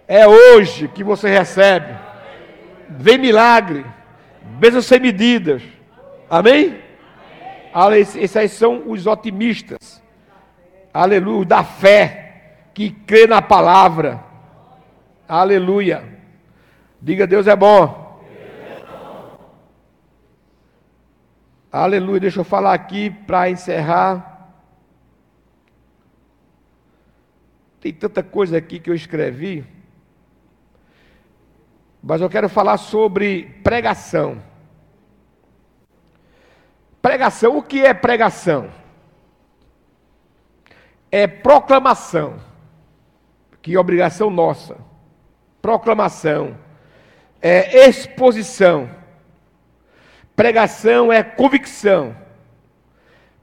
É hoje que você recebe. Vem milagre. Bênçãos sem medidas. Amém? Esses aí são os otimistas. Aleluia. Da fé. Que crê na palavra. Aleluia. Diga, Deus é bom. Aleluia. Deixa eu falar aqui para encerrar. Tem tanta coisa aqui que eu escrevi. Mas eu quero falar sobre pregação. Pregação, o que é pregação? É proclamação, que é obrigação nossa. Proclamação é exposição. Pregação é convicção.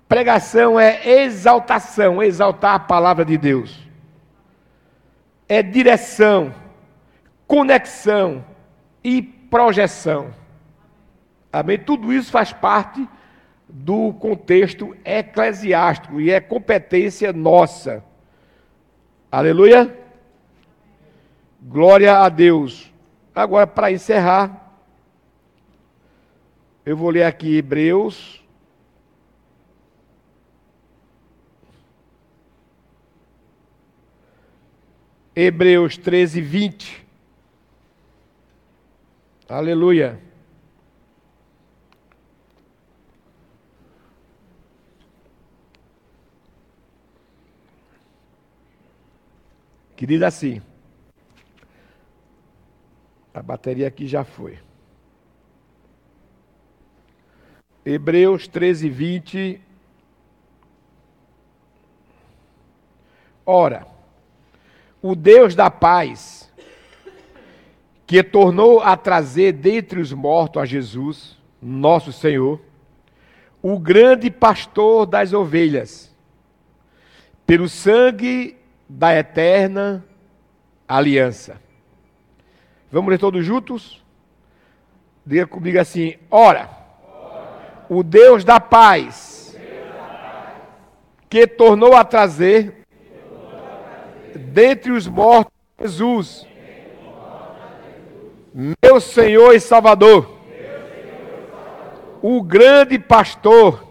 Pregação é exaltação, exaltar a palavra de Deus. É direção, conexão e projeção. Amém? Tudo isso faz parte do contexto eclesiástico e é competência nossa. Aleluia? Glória a Deus. Agora, para encerrar, eu vou ler aqui Hebreus. Hebreus 13, 20. Aleluia. Que diz assim: a bateria aqui já foi. Hebreus 13, 20. Ora, o Deus da paz, que tornou a trazer dentre os mortos a Jesus, nosso Senhor, o grande pastor das ovelhas, pelo sangue da eterna aliança. Vamos ler todos juntos? Diga comigo assim: ora, o Deus da paz, que tornou a trazer dentre os mortos Jesus, meu Senhor e Salvador, o grande pastor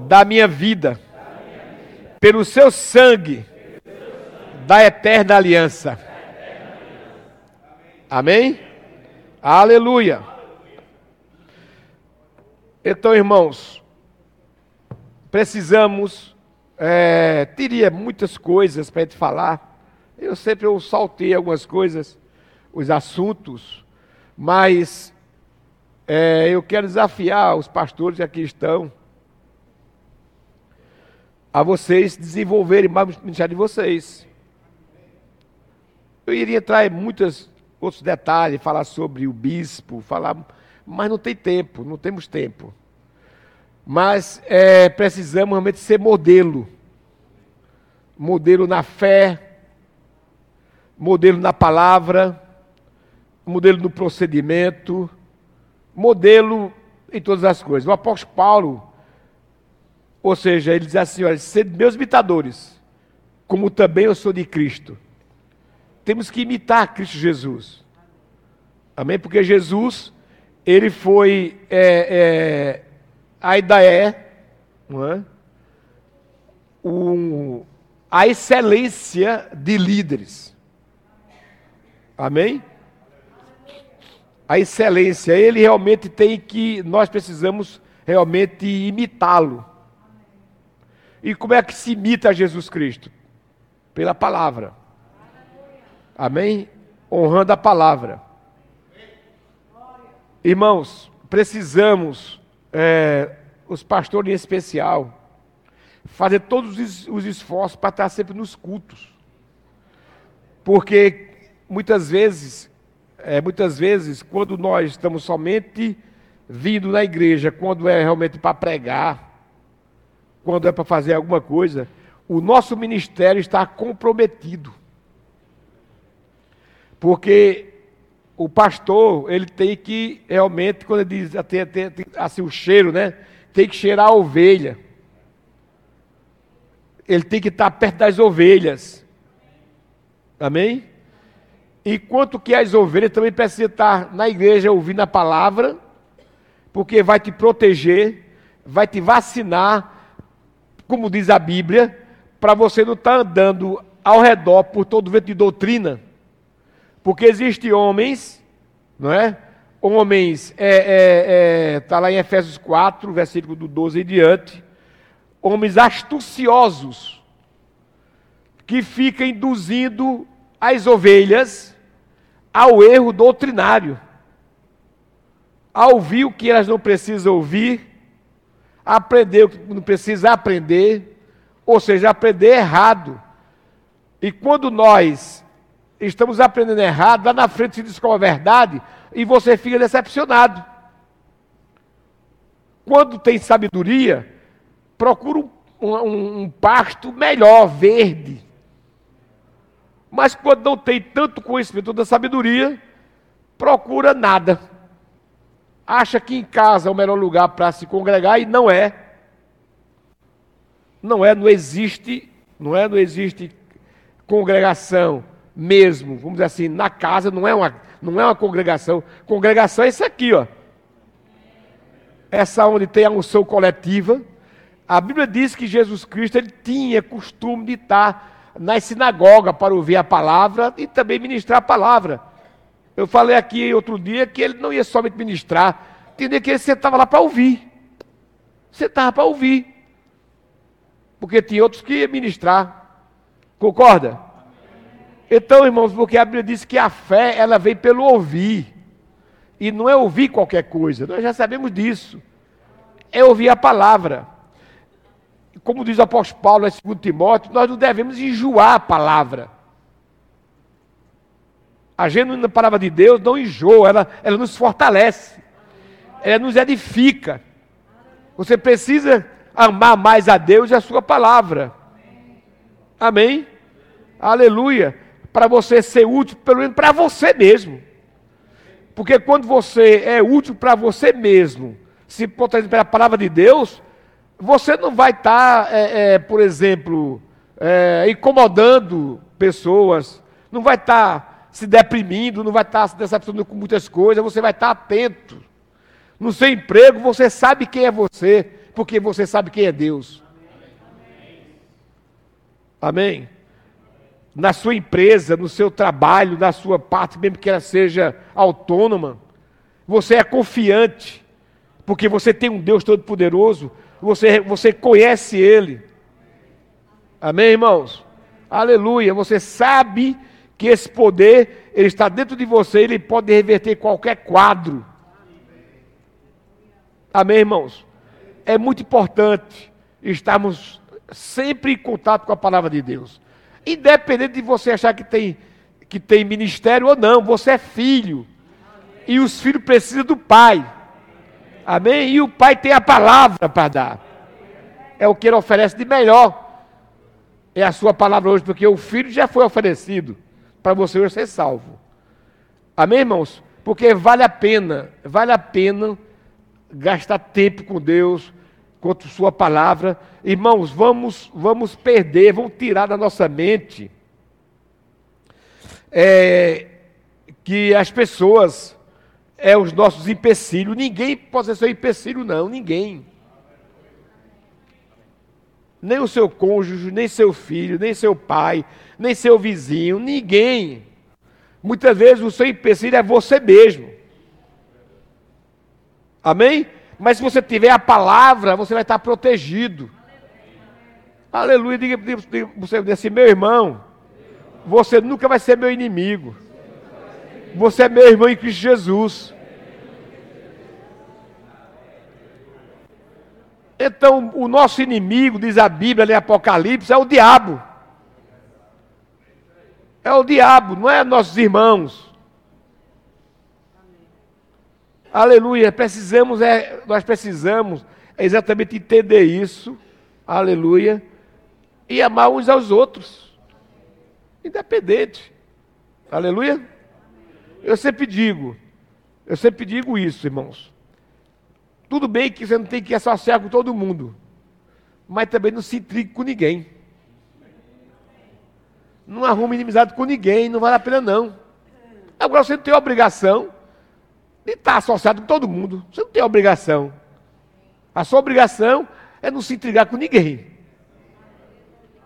da minha vida, pelo seu sangue da eterna aliança. Amém? Aleluia. Então, irmãos, precisamos, é, teria muitas coisas para gente falar. Eu sempre eu saltei algumas coisas, os assuntos, mas é, eu quero desafiar os pastores que aqui estão a vocês desenvolverem mais o ministério de vocês. Eu iria entrar em muitos outros detalhes, falar sobre o bispo, falar, mas não tem tempo, não temos tempo. Mas é, precisamos realmente ser modelo. Modelo na fé, modelo na palavra, modelo no procedimento, modelo em todas as coisas. O apóstolo Paulo, ou seja, ele diz assim: olha, sede meus imitadores, como também eu sou de Cristo temos que imitar Cristo Jesus. Amém? Porque Jesus, ele foi, é, é, ainda é, não é? Um, a excelência de líderes. Amém? A excelência, ele realmente tem que, nós precisamos realmente imitá-lo. E como é que se imita Jesus Cristo? Pela palavra. Amém? Honrando a palavra. Irmãos, precisamos, é, os pastores em especial, fazer todos os esforços para estar sempre nos cultos. Porque muitas vezes, é, muitas vezes, quando nós estamos somente vindo na igreja, quando é realmente para pregar, quando é para fazer alguma coisa, o nosso ministério está comprometido. Porque o pastor, ele tem que realmente, quando ele diz até, até, assim o cheiro, né? Tem que cheirar a ovelha. Ele tem que estar perto das ovelhas. Amém? Enquanto que as ovelhas também precisam estar na igreja ouvindo a palavra, porque vai te proteger, vai te vacinar, como diz a Bíblia, para você não estar andando ao redor por todo vento de doutrina porque existem homens, não é? Homens, está é, é, é, tá lá em Efésios 4, versículo do 12 em diante, homens astuciosos, que ficam induzindo as ovelhas ao erro doutrinário, a ouvir o que elas não precisam ouvir, aprender o que não precisa aprender, ou seja, aprender errado. E quando nós estamos aprendendo errado, lá na frente se descobre a verdade e você fica decepcionado. Quando tem sabedoria, procura um, um, um pasto melhor, verde. Mas quando não tem tanto conhecimento da sabedoria, procura nada. Acha que em casa é o melhor lugar para se congregar e não é. Não é, não existe, não é, não existe congregação mesmo, vamos dizer assim, na casa, não é uma, não é uma congregação. Congregação é isso aqui, ó. Essa onde tem a unção coletiva. A Bíblia diz que Jesus Cristo ele tinha costume de estar na sinagoga para ouvir a palavra e também ministrar a palavra. Eu falei aqui outro dia que ele não ia somente ministrar, tinha que ele sentava lá para ouvir. Sentava para ouvir. Porque tinha outros que iam ministrar. Concorda? Então, irmãos, porque a Bíblia diz que a fé, ela vem pelo ouvir. E não é ouvir qualquer coisa, nós já sabemos disso. é ouvir a palavra. Como diz o apóstolo Paulo em 2 Timóteo, nós não devemos enjoar a palavra. A genuína palavra de Deus não enjoa, ela, ela nos fortalece, ela nos edifica. Você precisa amar mais a Deus e a sua palavra. Amém? Aleluia. Para você ser útil, pelo menos para você mesmo. Porque quando você é útil para você mesmo, se potenciar pela palavra de Deus, você não vai estar, tá, é, é, por exemplo, é, incomodando pessoas, não vai estar tá se deprimindo, não vai estar tá se decepcionando com muitas coisas, você vai estar atento. No seu emprego, você sabe quem é você, porque você sabe quem é Deus. Amém? Na sua empresa, no seu trabalho, na sua parte, mesmo que ela seja autônoma, você é confiante, porque você tem um Deus Todo-Poderoso, você, você conhece Ele. Amém, irmãos? Aleluia. Você sabe que esse poder, ele está dentro de você, ele pode reverter qualquer quadro. Amém, irmãos? É muito importante estarmos sempre em contato com a palavra de Deus. Independente de você achar que tem, que tem ministério ou não, você é filho. E os filhos precisam do pai. Amém? E o pai tem a palavra para dar. É o que ele oferece de melhor. É a sua palavra hoje, porque o filho já foi oferecido para você hoje ser salvo. Amém, irmãos? Porque vale a pena, vale a pena gastar tempo com Deus, com sua palavra. Irmãos, vamos, vamos perder, vamos tirar da nossa mente é, que as pessoas é os nossos empecilhos. Ninguém pode ser seu empecilho, não, ninguém. Nem o seu cônjuge, nem seu filho, nem seu pai, nem seu vizinho, ninguém. Muitas vezes o seu empecilho é você mesmo. Amém? Mas se você tiver a palavra, você vai estar protegido. Aleluia. Diga, diga, diga você assim, meu irmão, você nunca vai ser meu inimigo. Você é meu irmão em Cristo Jesus. Então, o nosso inimigo, diz a Bíblia em Apocalipse, é o diabo. É o diabo, não é nossos irmãos. Aleluia. Precisamos, é, nós precisamos exatamente entender isso. Aleluia. E amar uns aos outros. Independente. Aleluia. Eu sempre digo, eu sempre digo isso, irmãos. Tudo bem que você não tem que associar com todo mundo, mas também não se intrigue com ninguém. Não arrume inimizade com ninguém, não vale a pena não. Agora você não tem obrigação de estar associado com todo mundo. Você não tem obrigação. A sua obrigação é não se intrigar com ninguém.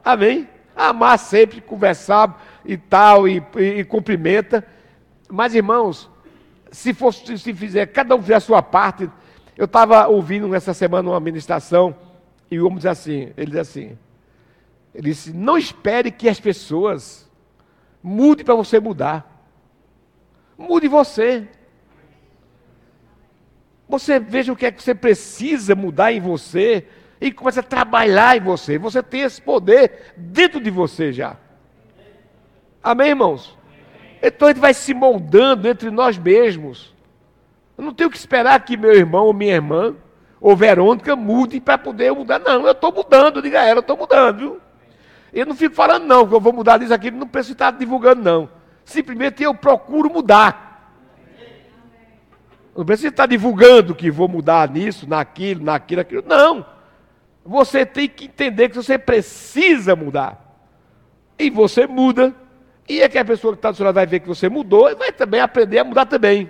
Amém? Amar sempre, conversar e tal, e, e, e cumprimenta. Mas, irmãos, se, fosse, se fizer, cada um fizer a sua parte. Eu estava ouvindo essa semana uma ministração, e o homem diz assim, ele diz assim, ele disse: Não espere que as pessoas mudem para você mudar. Mude você. Você veja o que é que você precisa mudar em você e comece a trabalhar em você. Você tem esse poder dentro de você já. Amém, irmãos? Então a gente vai se moldando entre nós mesmos. Eu não tenho que esperar que meu irmão ou minha irmã ou Verônica mude para poder mudar. Não, eu estou mudando, diga a ela, eu estou mudando, viu? Eu não fico falando, não, que eu vou mudar disso aqui, não preciso estar divulgando, não. Simplesmente eu procuro mudar. Não preciso estar divulgando que vou mudar nisso, naquilo, naquilo, naquilo. Não. Você tem que entender que você precisa mudar. E você muda. E é que a pessoa que está do seu lado vai ver que você mudou e vai também aprender a mudar também.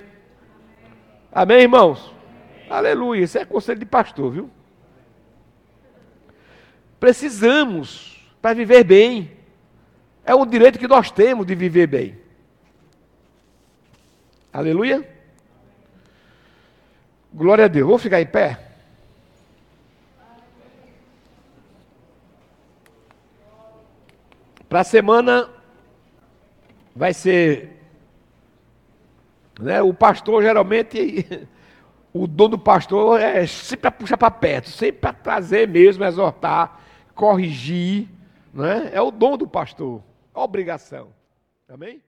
Amém, irmãos? Amém. Aleluia. Isso é conselho de pastor, viu? Precisamos para viver bem. É um direito que nós temos de viver bem. Aleluia. Glória a Deus. Vou ficar em pé. Para a semana vai ser. Né, o pastor geralmente O dom do pastor é sempre para puxar para perto, sempre para trazer mesmo, exortar, corrigir. Não é? é o dom do pastor, a obrigação. Amém?